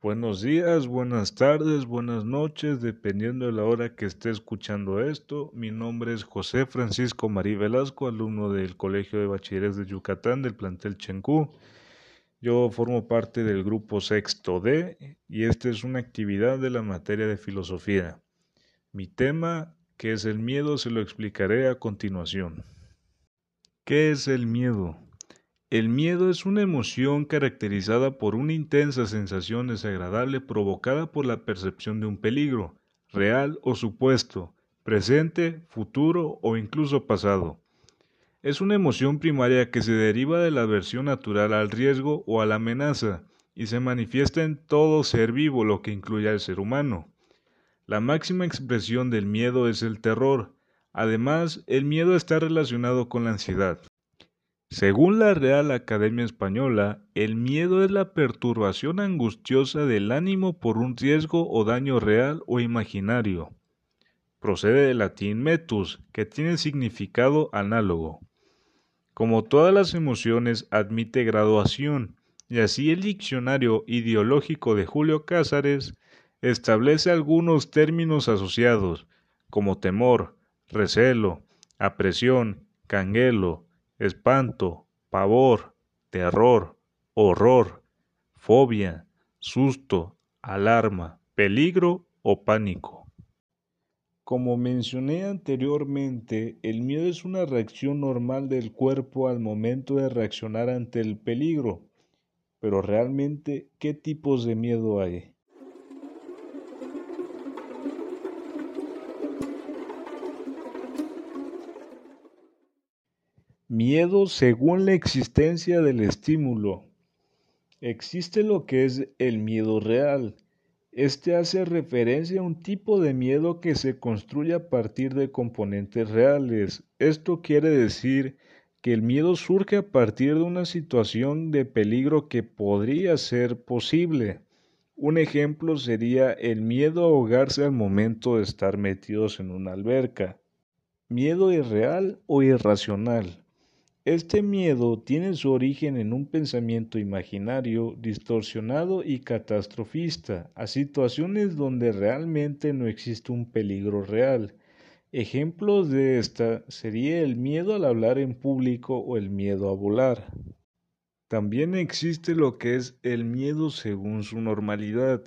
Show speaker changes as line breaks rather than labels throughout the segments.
Buenos días, buenas tardes, buenas noches, dependiendo de la hora que esté escuchando esto. Mi nombre es José Francisco Marí Velasco, alumno del Colegio de Bachilleres de Yucatán del plantel Chencú. Yo formo parte del grupo Sexto D y esta es una actividad de la materia de filosofía. Mi tema, que es el miedo, se lo explicaré a continuación. ¿Qué es el miedo? El miedo es una emoción caracterizada por una intensa sensación desagradable provocada por la percepción de un peligro, real o supuesto, presente, futuro o incluso pasado. Es una emoción primaria que se deriva de la aversión natural al riesgo o a la amenaza y se manifiesta en todo ser vivo, lo que incluye al ser humano. La máxima expresión del miedo es el terror. Además, el miedo está relacionado con la ansiedad. Según la Real Academia Española, el miedo es la perturbación angustiosa del ánimo por un riesgo o daño real o imaginario. Procede del latín metus, que tiene significado análogo. Como todas las emociones, admite graduación, y así el diccionario ideológico de Julio Cázares establece algunos términos asociados, como temor, recelo, apresión, canguelo, espanto, pavor, terror, horror, fobia, susto, alarma, peligro o pánico. Como mencioné anteriormente, el miedo es una reacción normal del cuerpo al momento de reaccionar ante el peligro. Pero realmente, ¿qué tipos de miedo hay? Miedo según la existencia del estímulo. Existe lo que es el miedo real. Este hace referencia a un tipo de miedo que se construye a partir de componentes reales. Esto quiere decir que el miedo surge a partir de una situación de peligro que podría ser posible. Un ejemplo sería el miedo a ahogarse al momento de estar metidos en una alberca. Miedo irreal o irracional. Este miedo tiene su origen en un pensamiento imaginario, distorsionado y catastrofista, a situaciones donde realmente no existe un peligro real. Ejemplos de esta sería el miedo al hablar en público o el miedo a volar. También existe lo que es el miedo según su normalidad.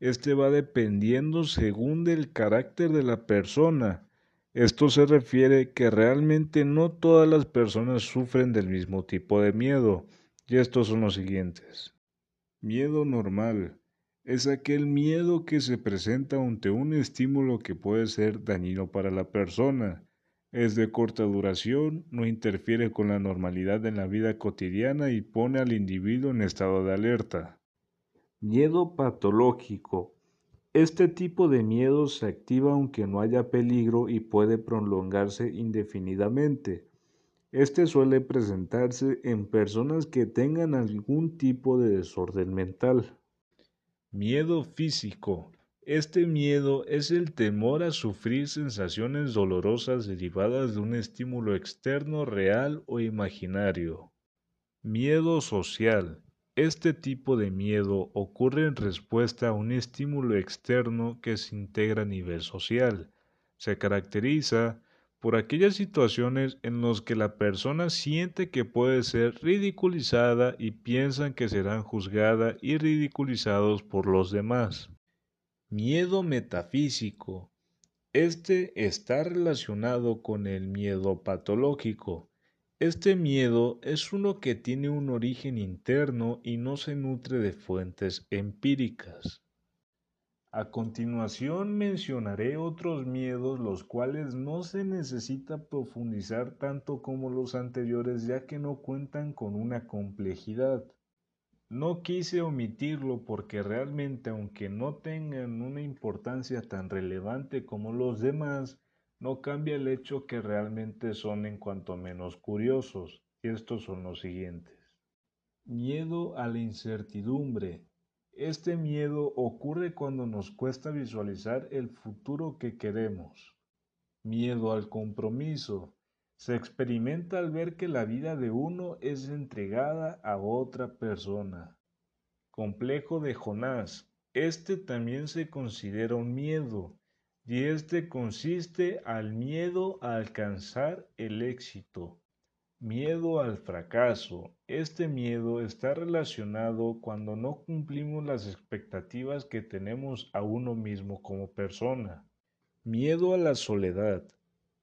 Este va dependiendo según del carácter de la persona, esto se refiere que realmente no todas las personas sufren del mismo tipo de miedo, y estos son los siguientes. Miedo normal es aquel miedo que se presenta ante un estímulo que puede ser dañino para la persona. Es de corta duración, no interfiere con la normalidad en la vida cotidiana y pone al individuo en estado de alerta. Miedo patológico este tipo de miedo se activa aunque no haya peligro y puede prolongarse indefinidamente. Este suele presentarse en personas que tengan algún tipo de desorden mental. Miedo físico. Este miedo es el temor a sufrir sensaciones dolorosas derivadas de un estímulo externo real o imaginario. Miedo social. Este tipo de miedo ocurre en respuesta a un estímulo externo que se integra a nivel social. Se caracteriza por aquellas situaciones en las que la persona siente que puede ser ridiculizada y piensan que serán juzgada y ridiculizados por los demás. Miedo metafísico. Este está relacionado con el miedo patológico, este miedo es uno que tiene un origen interno y no se nutre de fuentes empíricas. A continuación mencionaré otros miedos los cuales no se necesita profundizar tanto como los anteriores ya que no cuentan con una complejidad. No quise omitirlo porque realmente aunque no tengan una importancia tan relevante como los demás, no cambia el hecho que realmente son en cuanto menos curiosos, y estos son los siguientes. Miedo a la incertidumbre. Este miedo ocurre cuando nos cuesta visualizar el futuro que queremos. Miedo al compromiso. Se experimenta al ver que la vida de uno es entregada a otra persona. Complejo de Jonás. Este también se considera un miedo, y este consiste al miedo a alcanzar el éxito. Miedo al fracaso. Este miedo está relacionado cuando no cumplimos las expectativas que tenemos a uno mismo como persona. Miedo a la soledad.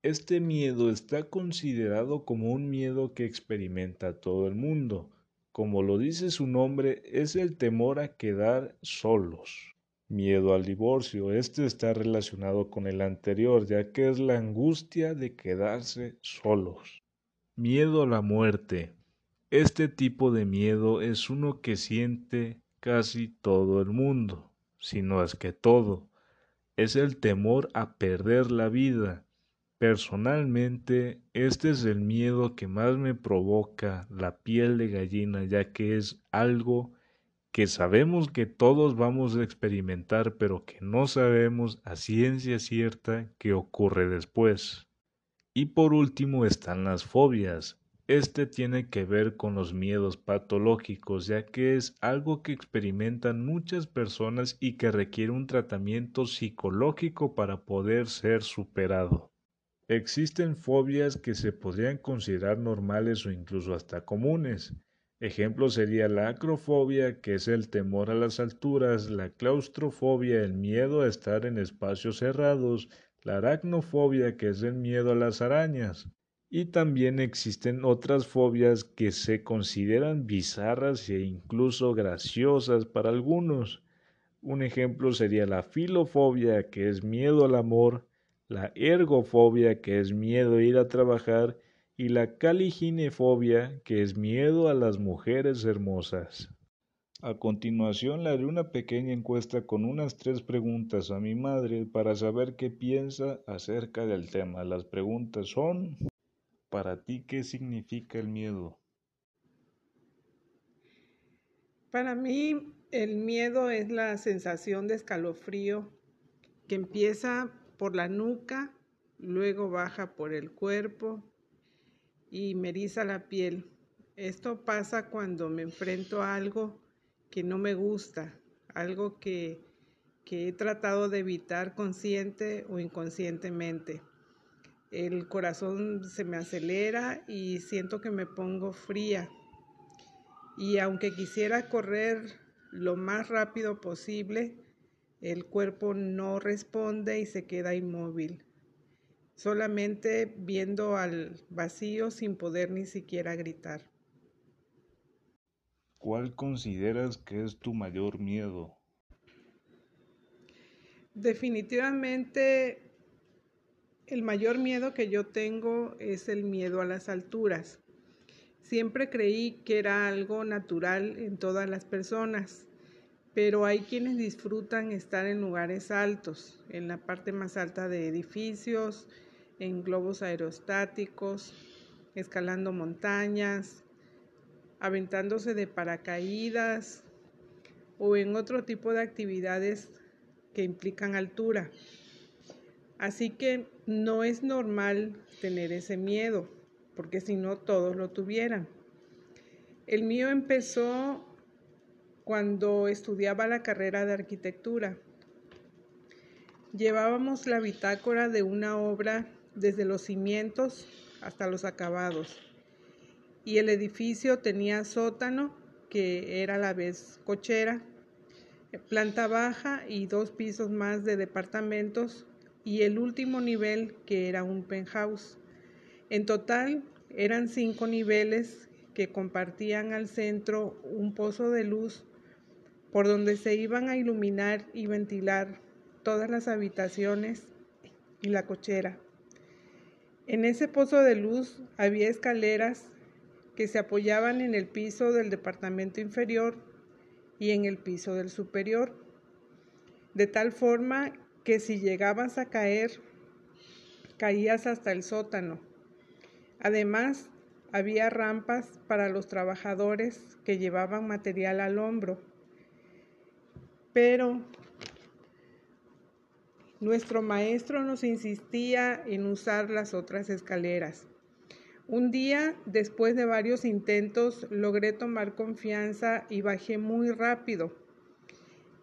Este miedo está considerado como un miedo que experimenta todo el mundo. Como lo dice su nombre, es el temor a quedar solos. Miedo al divorcio. Este está relacionado con el anterior, ya que es la angustia de quedarse solos. Miedo a la muerte. Este tipo de miedo es uno que siente casi todo el mundo, si no es que todo. Es el temor a perder la vida. Personalmente, este es el miedo que más me provoca la piel de gallina, ya que es algo que sabemos que todos vamos a experimentar, pero que no sabemos a ciencia cierta qué ocurre después. Y por último están las fobias. Este tiene que ver con los miedos patológicos, ya que es algo que experimentan muchas personas y que requiere un tratamiento psicológico para poder ser superado. Existen fobias que se podrían considerar normales o incluso hasta comunes. Ejemplo sería la acrofobia, que es el temor a las alturas, la claustrofobia, el miedo a estar en espacios cerrados, la aracnofobia, que es el miedo a las arañas. Y también existen otras fobias que se consideran bizarras e incluso graciosas para algunos. Un ejemplo sería la filofobia, que es miedo al amor, la ergofobia, que es miedo a ir a trabajar, y la caliginefobia, que es miedo a las mujeres hermosas. A continuación le haré una pequeña encuesta con unas tres preguntas a mi madre para saber qué piensa acerca del tema. Las preguntas son, ¿para ti qué significa el miedo?
Para mí el miedo es la sensación de escalofrío que empieza por la nuca, luego baja por el cuerpo y me eriza la piel. Esto pasa cuando me enfrento a algo que no me gusta, algo que, he tratado de evitar consciente o inconscientemente. El corazón se me acelera y siento que me pongo fría. Y aunque quisiera correr lo más rápido posible, el cuerpo no responde y se queda inmóvil, solamente viendo al vacío sin poder ni siquiera gritar.
¿Cuál consideras que es tu mayor miedo?
Definitivamente el mayor miedo que yo tengo es el miedo a las alturas. Siempre creí que era algo natural en todas las personas, pero hay quienes disfrutan estar en lugares altos, en la parte más alta de edificios, en globos aerostáticos, escalando montañas, aventándose de paracaídas o en otro tipo de actividades que implican altura. Así que no es normal tener ese miedo, porque si no todos lo tuvieran. El mío empezó cuando estudiaba la carrera de arquitectura. Llevábamos la bitácora de una obra desde los cimientos hasta los acabados y el edificio tenía sótano, que era a la vez cochera, planta baja y dos pisos más de departamentos y el último nivel que era un penthouse. En total eran cinco niveles que compartían al centro un pozo de luz por donde se iban a iluminar y ventilar todas las habitaciones y la cochera. En ese pozo de luz había escaleras que se apoyaban en el piso del departamento inferior y en el piso del superior, de tal forma que si llegabas a caer, caías hasta el sótano. Además, había rampas para los trabajadores que llevaban material al hombro. Pero nuestro maestro nos insistía en usar las otras escaleras Un día, después de varios intentos, logré tomar confianza y bajé muy rápido.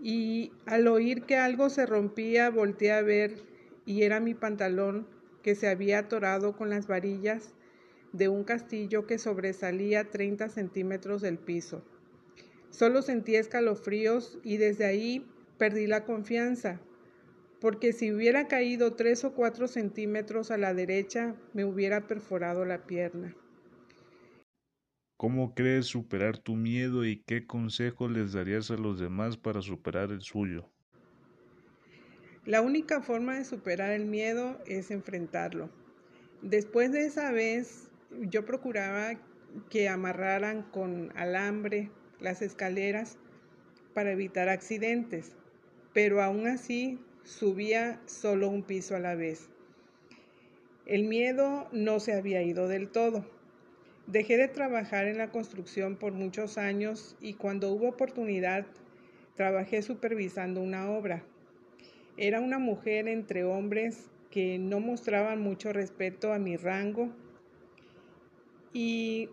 Y al oír que algo se rompía, volteé a ver y era mi pantalón que se había atorado con las varillas de un castillo que sobresalía 30 centímetros del piso. Solo sentí escalofríos y desde ahí perdí la confianza, porque si hubiera caído tres o cuatro centímetros a la derecha, me hubiera perforado la pierna.
¿Cómo crees superar tu miedo y qué consejos les darías a los demás para superar el suyo?
La única forma de superar el miedo es enfrentarlo. Después de esa vez, yo procuraba que amarraran con alambre las escaleras para evitar accidentes, pero aún así subía solo un piso a la vez. El miedo no se había ido del todo. Dejé de trabajar en la construcción por muchos años y cuando hubo oportunidad trabajé supervisando una obra. Era una mujer entre hombres que no mostraban mucho respeto a mi rango y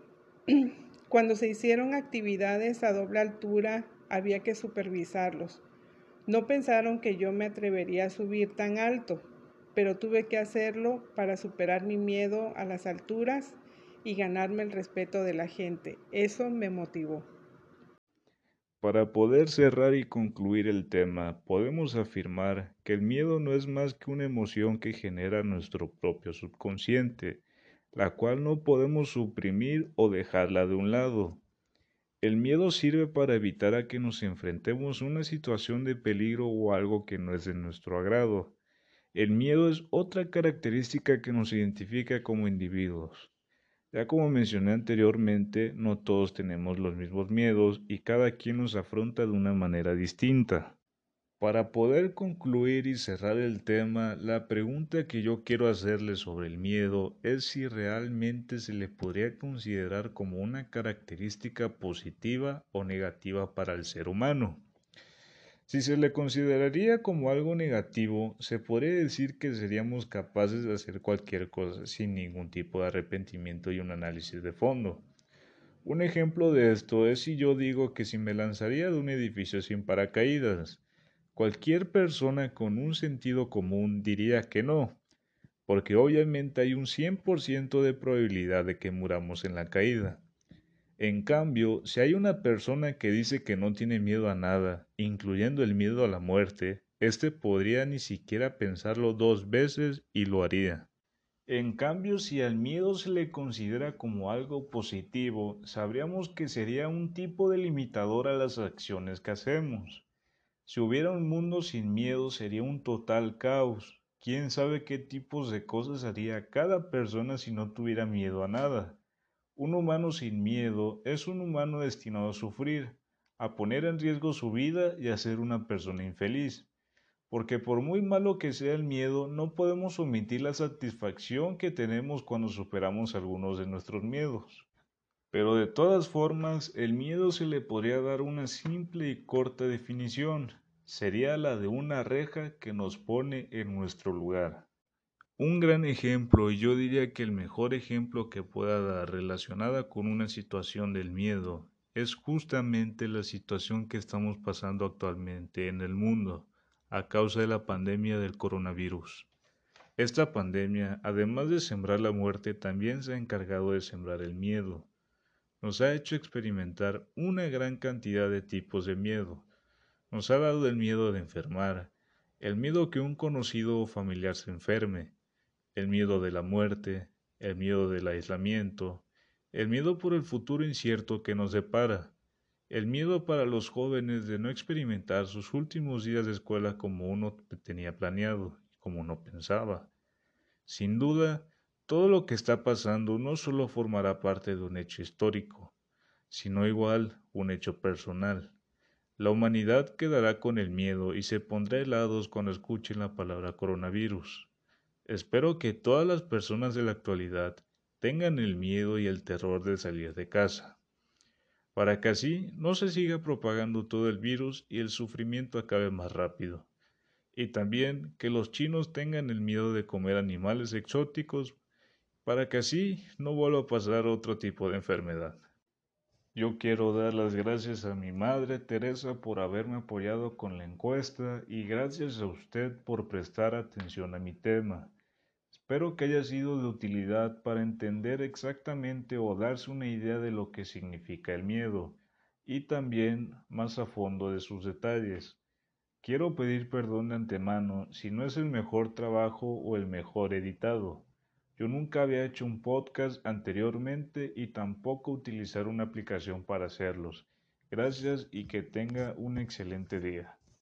cuando se hicieron actividades a doble altura había que supervisarlos. No pensaron que yo me atrevería a subir tan alto, pero tuve que hacerlo para superar mi miedo a las alturas y ganarme el respeto de la gente. Eso me motivó.
Para poder cerrar y concluir el tema, podemos afirmar que el miedo no es más que una emoción que genera nuestro propio subconsciente, la cual no podemos suprimir o dejarla de un lado. El miedo sirve para evitar a que nos enfrentemos a una situación de peligro o algo que no es de nuestro agrado. El miedo es otra característica que nos identifica como individuos. Ya como mencioné anteriormente, no todos tenemos los mismos miedos y cada quien nos afronta de una manera distinta. Para poder concluir y cerrar el tema, la pregunta que yo quiero hacerle sobre el miedo es si realmente se le podría considerar como una característica positiva o negativa para el ser humano. Si se le consideraría como algo negativo, se podría decir que seríamos capaces de hacer cualquier cosa sin ningún tipo de arrepentimiento y un análisis de fondo. Un ejemplo de esto es si yo digo que si me lanzaría de un edificio sin paracaídas, Cualquier persona con un sentido común diría que no, porque obviamente hay un 100% de probabilidad de que muramos en la caída. En cambio, si hay una persona que dice que no tiene miedo a nada, incluyendo el miedo a la muerte, éste podría ni siquiera pensarlo dos veces y lo haría. En cambio, si al miedo se le considera como algo positivo, sabríamos que sería un tipo de limitador a las acciones que hacemos. Si hubiera un mundo sin miedo sería un total caos. ¿Quién sabe qué tipos de cosas haría cada persona si no tuviera miedo a nada? Un humano sin miedo es un humano destinado a sufrir, a poner en riesgo su vida y a ser una persona infeliz. Porque por muy malo que sea el miedo, no podemos omitir la satisfacción que tenemos cuando superamos algunos de nuestros miedos. Pero de todas formas, el miedo se le podría dar una simple y corta definición. Sería la de una reja que nos pone en nuestro lugar. Un gran ejemplo, y yo diría que el mejor ejemplo que pueda dar relacionada con una situación del miedo, es justamente la situación que estamos pasando actualmente en el mundo a causa de la pandemia del coronavirus. Esta pandemia, además de sembrar la muerte, también se ha encargado de sembrar el miedo nos ha hecho experimentar una gran cantidad de tipos de miedo. Nos ha dado el miedo de enfermar, el miedo que un conocido o familiar se enferme, el miedo de la muerte, el miedo del aislamiento, el miedo por el futuro incierto que nos depara, el miedo para los jóvenes de no experimentar sus últimos días de escuela como uno tenía planeado como uno pensaba. Sin duda, todo lo que está pasando no solo formará parte de un hecho histórico, sino igual un hecho personal. La humanidad quedará con el miedo y se pondrá helados cuando escuchen la palabra coronavirus. Espero que todas las personas de la actualidad tengan el miedo y el terror de salir de casa, para que así no se siga propagando todo el virus y el sufrimiento acabe más rápido. Y también que los chinos tengan el miedo de comer animales exóticos para que así no vuelva a pasar otro tipo de enfermedad. Yo quiero dar las gracias a mi madre Teresa por haberme apoyado con la encuesta y gracias a usted por prestar atención a mi tema. Espero que haya sido de utilidad para entender exactamente o darse una idea de lo que significa el miedo y también más a fondo de sus detalles. Quiero pedir perdón de antemano si no es el mejor trabajo o el mejor editado. Yo nunca había hecho un podcast anteriormente y tampoco utilizar una aplicación para hacerlos. Gracias y que tenga un excelente día.